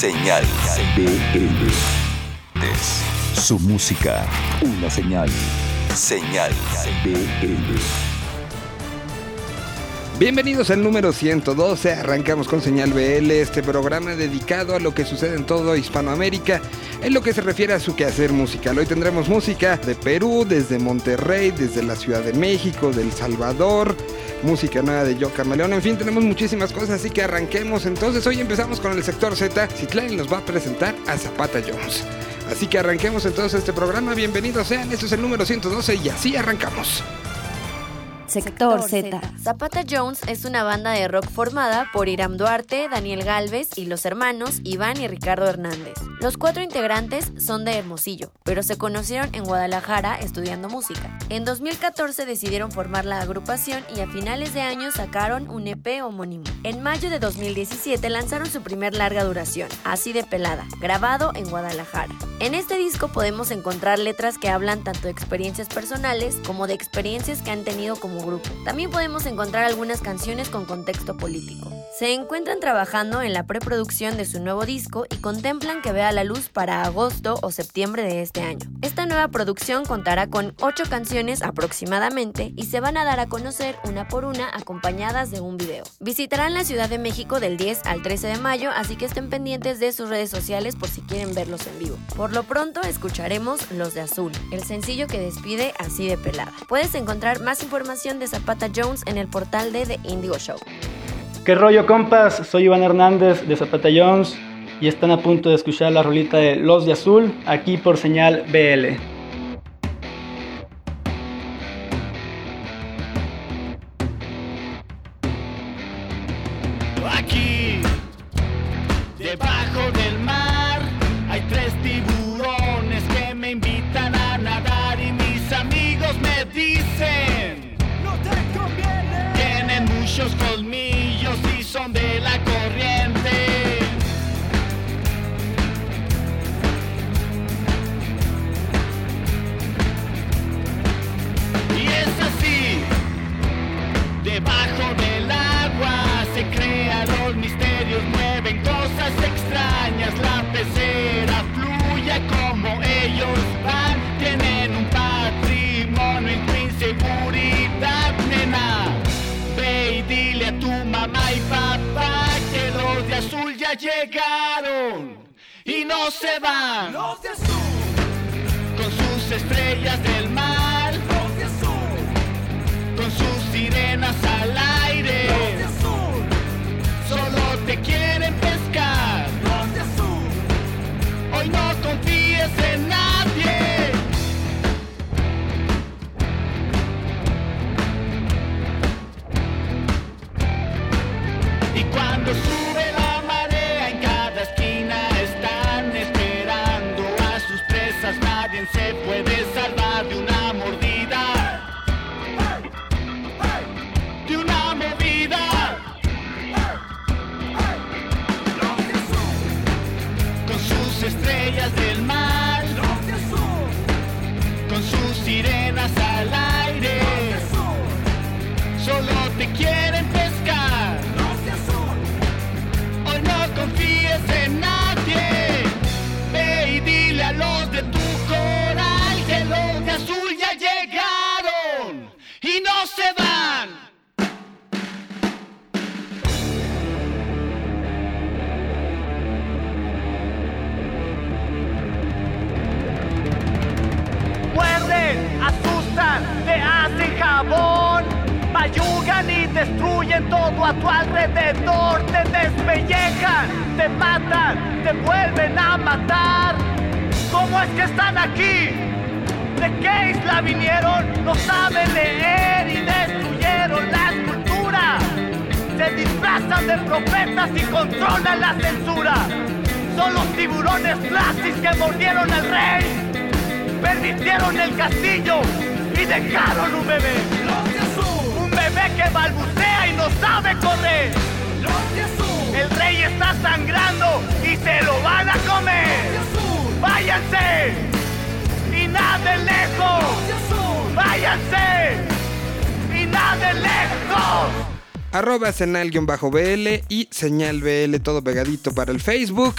Señal BL. Su música, una señal. Señal BL. Bienvenidos al número 112, arrancamos con Señal BL, este programa dedicado a lo que sucede en todo Hispanoamérica en lo que se refiere a su quehacer musical. Hoy tendremos música de Perú, desde Monterrey, desde la Ciudad de México, del Salvador, música nueva de Yo Camaleón, en fin, tenemos muchísimas cosas, así que arranquemos. Entonces hoy empezamos con el sector Z, Citlali nos va a presentar a Zapata Jones. Así que arranquemos entonces este programa, bienvenidos sean, este es el número 112 y así arrancamos. Sector Z. Zapata Jones es una banda de rock formada por Iram Duarte, Daniel Galvez y los hermanos Iván y Ricardo Hernández. Los cuatro integrantes son de Hermosillo, pero se conocieron en Guadalajara estudiando música. En 2014 decidieron formar la agrupación y a finales de año sacaron un EP homónimo. En mayo de 2017 lanzaron su primer larga duración, Así de Pelada, grabado en Guadalajara. En este disco podemos encontrar letras que hablan tanto de experiencias personales como de experiencias que han tenido como grupo. También podemos encontrar algunas canciones con contexto político. Se encuentran trabajando en la preproducción de su nuevo disco y contemplan que vea la luz para agosto o septiembre de este año. Esta nueva producción contará con 8 canciones aproximadamente y se van a dar a conocer una por una acompañadas de un video. Visitarán la Ciudad de México del 10 al 13 de mayo, así que estén pendientes de sus redes sociales por si quieren verlos en vivo. Lo pronto escucharemos Los de Azul, el sencillo que despide así de pelada. Puedes encontrar más información de Zapata Jones en el portal de The Indigo Show. ¿Qué rollo, compas? Soy Iván Hernández de Zapata Jones y están a punto de escuchar la rolita de Los de Azul aquí por señal BL. Ya llegaron y no se van. Los de azul. Con sus estrellas del destruyen todo a tu alrededor, te despellejan, te matan, te vuelven a matar. ¿Cómo es que están aquí? ¿De qué isla vinieron? No saben leer y destruyeron la escultura. Se disfrazan de profetas y controlan la censura. Son los tiburones flasis que mordieron al rey permitieron el castillo y dejaron un bebé. Que balbucea y no sabe correr. El rey está sangrando y se lo van a comer. Váyanse y naden lejos. Váyanse y naden lejos. Arroba senal-bl y señal BL todo pegadito para el Facebook.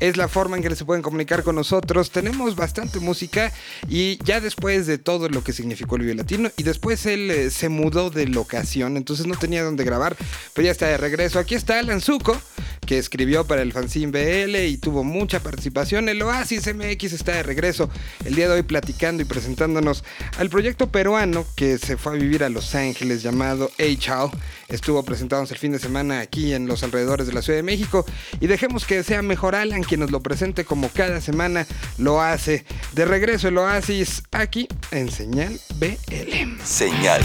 Es la forma en que se pueden comunicar con nosotros. Tenemos bastante música y ya después de todo lo que significó el Vive Latino y después él eh, se mudó de locación, entonces no tenía dónde grabar, pero ya está de regreso. Aquí está Alan Zuko, que escribió para el fanzine BL y tuvo mucha participación. El Oasis MX está de regreso el día de hoy platicando y presentándonos al proyecto peruano que se fue a vivir a Los Ángeles llamado H.O. Estuvo presentándonos el fin de semana aquí en los alrededores de la Ciudad de México y dejemos que sea mejor Alan quien nos lo presente como cada semana lo hace. De regreso el Oasis aquí en Señal BL. Señal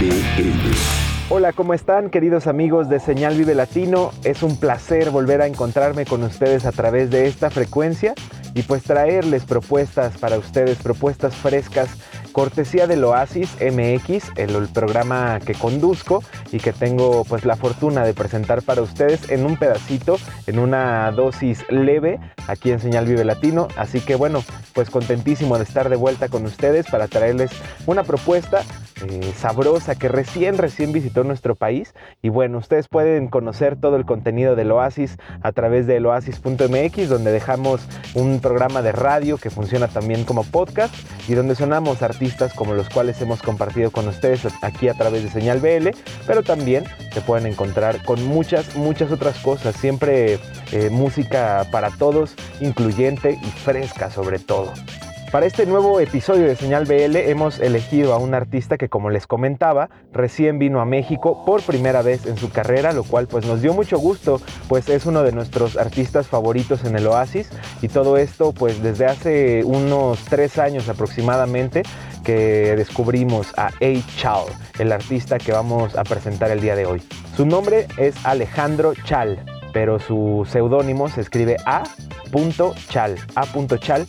BL. Hola, ¿cómo están queridos amigos de Señal Vive Latino? Es un placer volver a encontrarme con ustedes a través de esta frecuencia y pues traerles propuestas para ustedes, propuestas frescas, cortesía del Oasis MX, el, programa que conduzco y que tengo pues la fortuna de presentar para ustedes en un pedacito, en una dosis leve aquí en Señal Vive Latino. Así que bueno, pues contentísimo de estar de vuelta con ustedes para traerles una propuesta eh, sabrosa que recién, recién visitó nuestro país. Y bueno, ustedes pueden conocer todo el contenido del Oasis a través del oasis.mx, donde dejamos un programa de radio que funciona también como podcast y donde sonamos artistas como los cuales hemos compartido con ustedes aquí a través de Señal BL, pero también se pueden encontrar con muchas, muchas otras cosas. Siempre eh, música para todos, incluyente y fresca sobre todo. Para este nuevo episodio de Señal BL hemos elegido a un artista que como les comentaba recién vino a México por primera vez en su carrera, lo cual pues nos dio mucho gusto, pues es uno de nuestros artistas favoritos en el Oasis y todo esto pues desde hace unos tres años aproximadamente que descubrimos a A. Chal, el artista que vamos a presentar el día de hoy. Su nombre es Alejandro Chal, pero su seudónimo se escribe A. Chal, A. Chal,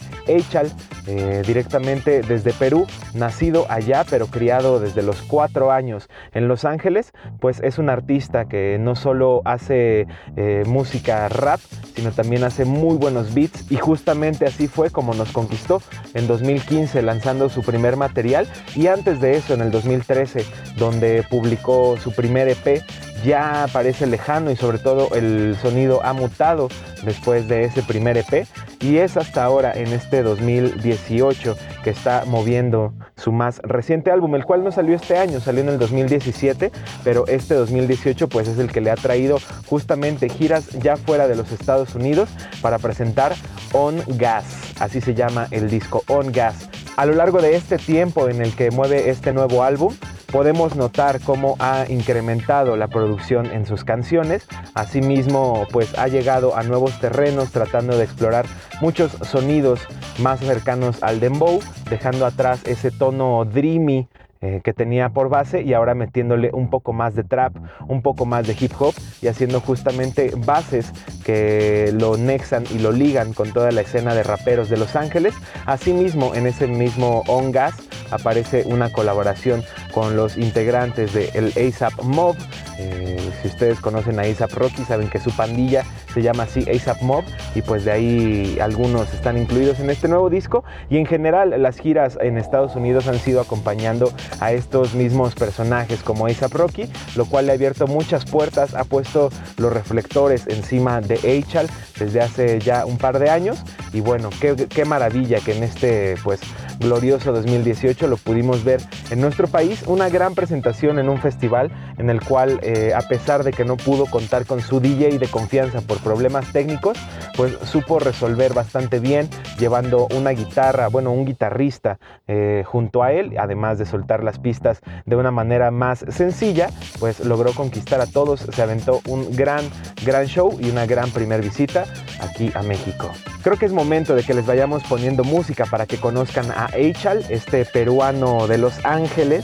Chal, eh, directamente desde Perú, nacido allá pero criado desde los cuatro años en Los Ángeles, pues es un artista que no solo hace eh, música rap, sino también hace muy buenos beats y justamente así fue como nos conquistó en 2015 lanzando su primer material y antes de eso en el 2013 donde publicó su primer EP ya parece lejano y sobre todo el sonido ha mutado después de ese primer EP y es hasta ahora en este 2018 que está moviendo su más reciente álbum, el cual no salió este año, salió en el 2017, pero este 2018 pues es el que le ha traído justamente giras ya fuera de los Estados Unidos para presentar On Gas, así se llama el disco On Gas. A lo largo de este tiempo en el que mueve este nuevo álbum, podemos notar cómo ha incrementado la producción en sus canciones. Asimismo, pues ha llegado a nuevos terrenos tratando de explorar muchos sonidos más cercanos al dembow, dejando atrás ese tono dreamy eh, que tenía por base y ahora metiéndole un poco más de trap, un poco más de hip hop y haciendo justamente bases que lo nexan y lo ligan con toda la escena de raperos de Los Ángeles. Asimismo, en ese mismo On Gas aparece una colaboración con los integrantes de el ASAP Mob. Eh, si ustedes conocen a ASAP Rocky, saben que su pandilla se llama así ASAP Mob y pues de ahí algunos están incluidos en este nuevo disco. Y en general las giras en Estados Unidos han sido acompañando a estos mismos personajes como ASAP Rocky, lo cual le ha abierto muchas puertas, ha puesto los reflectores encima de Eichal desde hace ya un par de años. Y bueno, qué, qué maravilla que en este pues glorioso 2018 lo pudimos ver en nuestro país, una gran presentación en un festival en el cual eh, a pesar de que no pudo contar con su DJ de confianza por problemas técnicos, pues supo resolver bastante bien llevando una guitarra, bueno, un guitarrista eh, junto a él, además de soltar las pistas de una manera más sencilla, pues logró conquistar a todos, se aventó un gran, gran show y una gran primer visita aquí a México. Creo que es momento de que les vayamos poniendo música para que conozcan a Eichal, este peruano de Los Ángeles,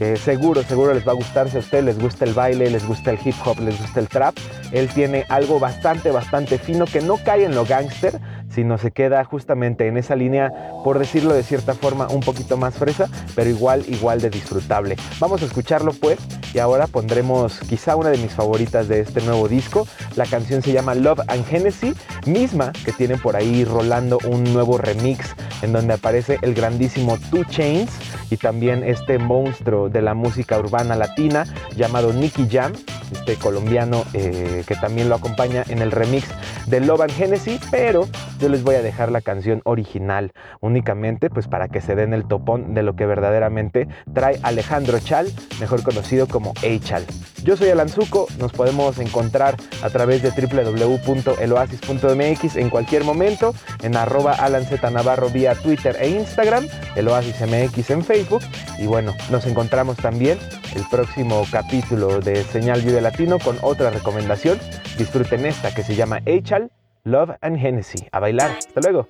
que seguro, seguro les va a gustar si a ustedes les gusta el baile, les gusta el hip hop, les gusta el trap. Él tiene algo bastante, bastante fino que no cae en lo gangster, sino se queda justamente en esa línea, por decirlo de cierta forma, un poquito más fresa, pero igual, igual de disfrutable. Vamos a escucharlo pues y ahora pondremos quizá una de mis favoritas de este nuevo disco. La canción se llama Love and Genesis, misma que tiene por ahí rolando un nuevo remix en donde aparece el grandísimo Two Chains y también este monstruo de la música urbana latina llamado Nicky Jam este colombiano eh, que también lo acompaña en el remix de Love and Genesis, pero yo les voy a dejar la canción original únicamente pues para que se den el topón de lo que verdaderamente trae Alejandro Chal, mejor conocido como A-Chal. Yo soy Alan Zuko, nos podemos encontrar a través de www.eloasis.mx en cualquier momento, en arroba Alan Z Navarro vía Twitter e Instagram, el Oasis MX en Facebook. Y bueno, nos encontramos también el próximo capítulo de Señal Vive Latino con otra recomendación. Disfruten esta que se llama Echal, Love and Hennessy. A bailar. Hasta luego.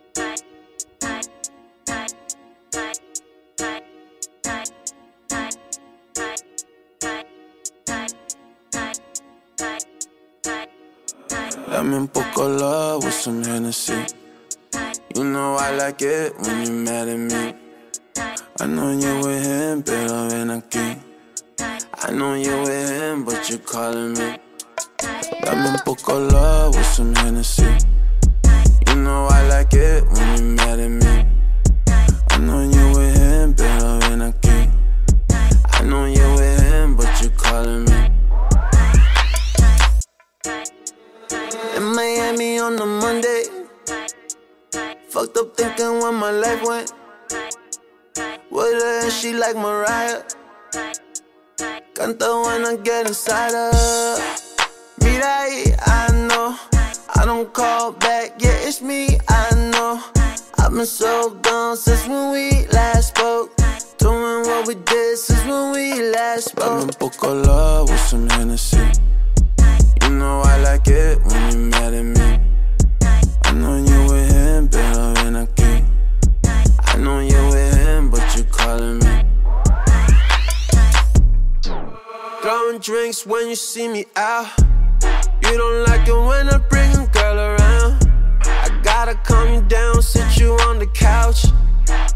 Dame un poco love with some Hennessy. You know I like it when you mad at me. I know you with him, pero ven aquí. I know you with him, but you're calling me. Dame un poco love with some Hennessy. You know I like it when you're mad at me. I know you with him, pero ven aquí. I know you with him, but you're calling me. In Miami on a Monday. Fucked up thinking where my life went. With her and she like Mariah. Canta when I get inside her. Mira ahí, I know. I don't call back, yeah, it's me, I know. I've been so gone since when we last spoke. Doing what we did since when we last spoke. Dame un poco love with some Hennessy. You know I like it when you're mad at me. I know you with him, pero ven aquí. I know you with him, but you calling me. Throwing drinks when you see me out. You don't like it when I bring a girl around. I gotta calm you down, sit you on the couch.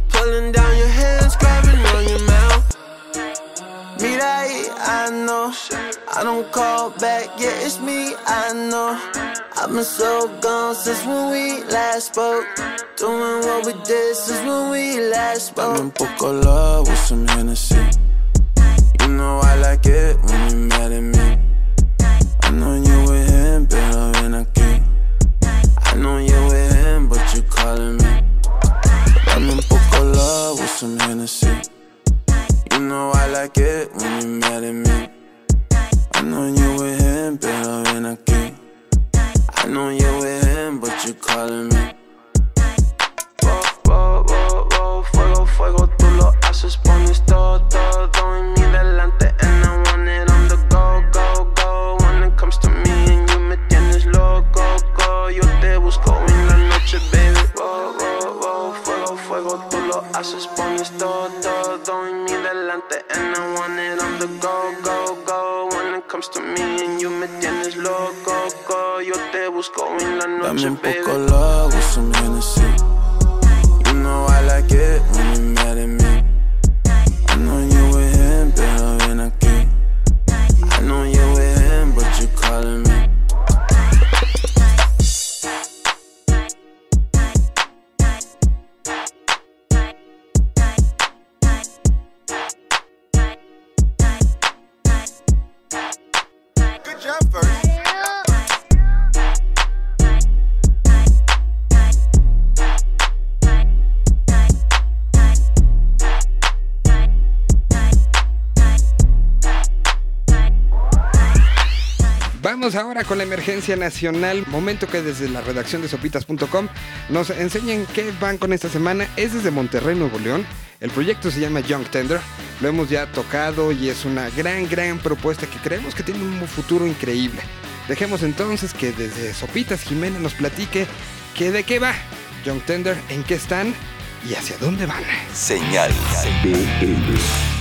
Pulling down your hands, grabbing on your mouth. Mira ahí, I know. I don't call back, yeah, it's me, I know. I've been so gone since when we last spoke. Doing what we did since when we last spoke. Dame un poco love with some Hennessy. You know I like it when you're mad at me. Know I like it when you mad at me. I know you with him, pero ven aquí. I know you with him, but you calling me. Wo, wo, wo, wo, fuego, fuego, tú lo haces, pones todo, todo en mi delante. And I want it on en mi delante. And I want it on the go, go, go. When it comes to me and you me tienes loco, go. Yo te busco en la noche, Dame un poco love with some Hennessy. You know I like it when you con la emergencia nacional, momento que desde la redacción de sopitas.com nos enseñan qué van con esta semana. Es desde Monterrey, Nuevo León. El proyecto se llama Young Tender. Lo hemos ya tocado y es una gran, gran propuesta que creemos que tiene un futuro increíble. Dejemos entonces que desde Sopitas Jimena nos platique que de qué va Young Tender, en qué están y hacia dónde van. Señal BL.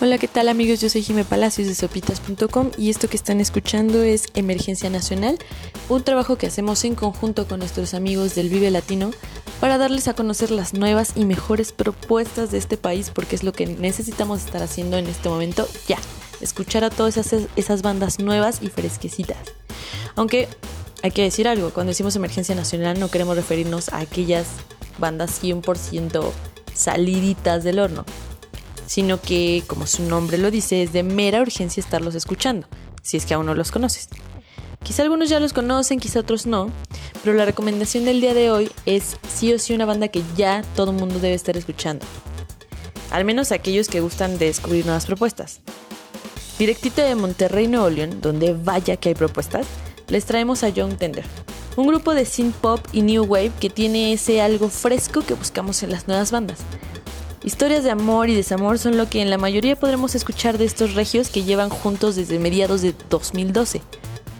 Hola, ¿qué tal amigos? Yo soy Jime Palacios de sopitas.com y esto que están escuchando es Emergencia Nacional, un trabajo que hacemos en conjunto con nuestros amigos del Vive Latino para darles a conocer las nuevas y mejores propuestas de este país porque es lo que necesitamos estar haciendo en este momento ya, escuchar a todas esas, esas bandas nuevas y fresquecitas. Aunque hay que decir algo, cuando decimos Emergencia Nacional no queremos referirnos a aquellas bandas 100% saliditas del horno sino que, como su nombre lo dice, es de mera urgencia estarlos escuchando. si es que aún no los conoces. Quizá algunos ya los conocen, quizá otros no, pero la recomendación del día de hoy es sí o sí una banda que ya todo el mundo debe estar escuchando. Al menos aquellos que gustan de descubrir nuevas propuestas. Directito de Monterrey, Nuevo León, donde vaya que hay propuestas, les traemos a Young Tender, un grupo de synth pop y new wave que tiene ese algo fresco que buscamos en las nuevas bandas. Historias de amor y desamor son lo que en la mayoría podremos escuchar de estos regios que llevan juntos desde mediados de 2012.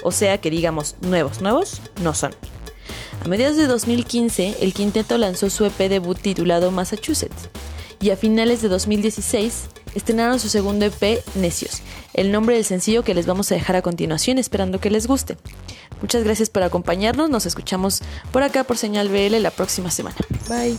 O sea que digamos nuevos, nuevos no son. A mediados de 2015, el quinteto lanzó su EP debut titulado Massachusetts, y a finales de 2016 estrenaron su segundo EP, Necios, el nombre del sencillo que les vamos a dejar a continuación esperando que les guste. Muchas gracias por acompañarnos, nos escuchamos por acá por Señal BL la próxima semana. Bye.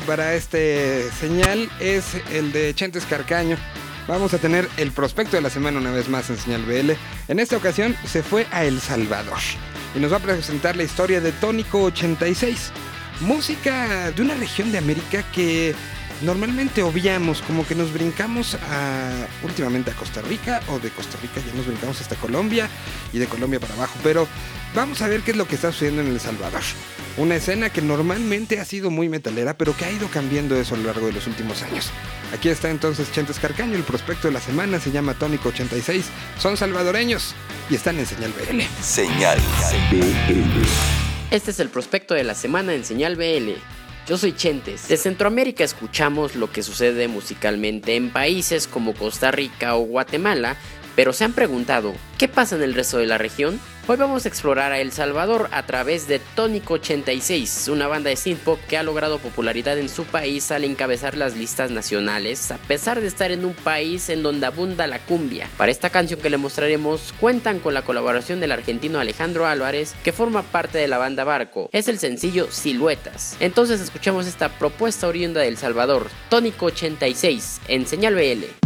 Para este señal es el de Chentes Carcaño. Vamos a tener el prospecto de la semana una vez más en Señal BL. En esta ocasión se fue a El Salvador y nos va a presentar la historia de Tónico 86. Música de una región de América que normalmente obviamos, como que nos brincamos a, últimamente a Costa Rica o de Costa Rica ya nos brincamos hasta Colombia y de Colombia para abajo, pero vamos a ver qué es lo que está sucediendo en El Salvador. Una escena que normalmente ha sido muy metalera, pero que ha ido cambiando eso a lo largo de los últimos años. Aquí está entonces Chentes Carcaño, el prospecto de la semana se llama Tónico 86, son salvadoreños y están en Señal BL. Señal BL. Este es el prospecto de la semana en Señal BL. Yo soy Chentes. De Centroamérica escuchamos lo que sucede musicalmente en países como Costa Rica o Guatemala, pero se han preguntado, ¿qué pasa en el resto de la región? Hoy vamos a explorar a El Salvador a través de Tónico 86, una banda de synth pop que ha logrado popularidad en su país al encabezar las listas nacionales, a pesar de estar en un país en donde abunda la cumbia. Para esta canción que le mostraremos, cuentan con la colaboración del argentino Alejandro Álvarez, que forma parte de la banda Barco. Es el sencillo Siluetas. Entonces escuchemos esta propuesta oriunda de El Salvador, Tónico 86, en Señal BL.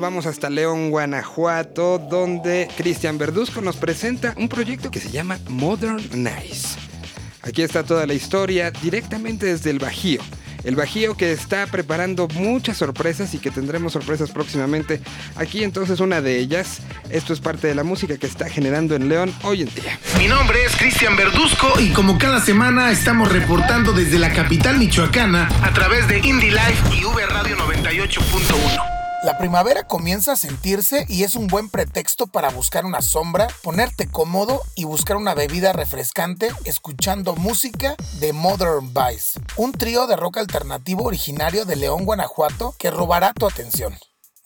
Vamos hasta León, Guanajuato, donde Cristian Verduzco nos presenta un proyecto que se llama Modern Nice. Aquí está toda la historia directamente desde el Bajío. el Bajío que está preparando muchas sorpresas y que tendremos sorpresas próximamente. Aquí entonces una de ellas, esto es parte de la música que está generando en León hoy en día. Mi nombre es Cristian Verduzco y como cada semana estamos reportando desde la capital michoacana a través de Indie Life y V Radio 98.1. La primavera comienza a sentirse y es un buen pretexto para buscar una sombra, ponerte cómodo y buscar una bebida refrescante escuchando música de Modern Vice, un trío de rock alternativo originario de León, Guanajuato que robará tu atención.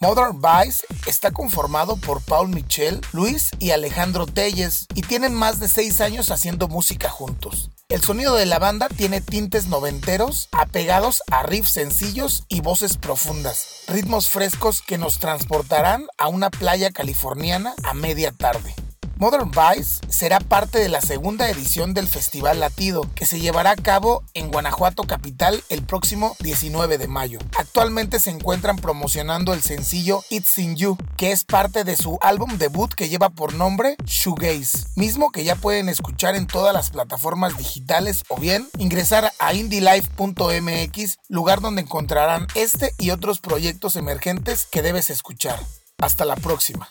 Modern Vice está conformado por Paul Michel, Luis y Alejandro Telles y tienen más de 6 años haciendo música juntos. El sonido de la banda tiene tintes noventeros, apegados a riffs sencillos y voces profundas, ritmos frescos que nos transportarán a una playa californiana a media tarde. Modern Vice será parte de la segunda edición del Festival Latido, que se llevará a cabo en Guanajuato Capital el próximo 19 de mayo. Actualmente se encuentran promocionando el sencillo It's in You, que es parte de su álbum debut que lleva por nombre Shoegaze, mismo que ya pueden escuchar en todas las plataformas digitales o bien ingresar a indielife.mx, lugar donde encontrarán este y otros proyectos emergentes que debes escuchar. Hasta la próxima.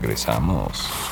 Regresamos.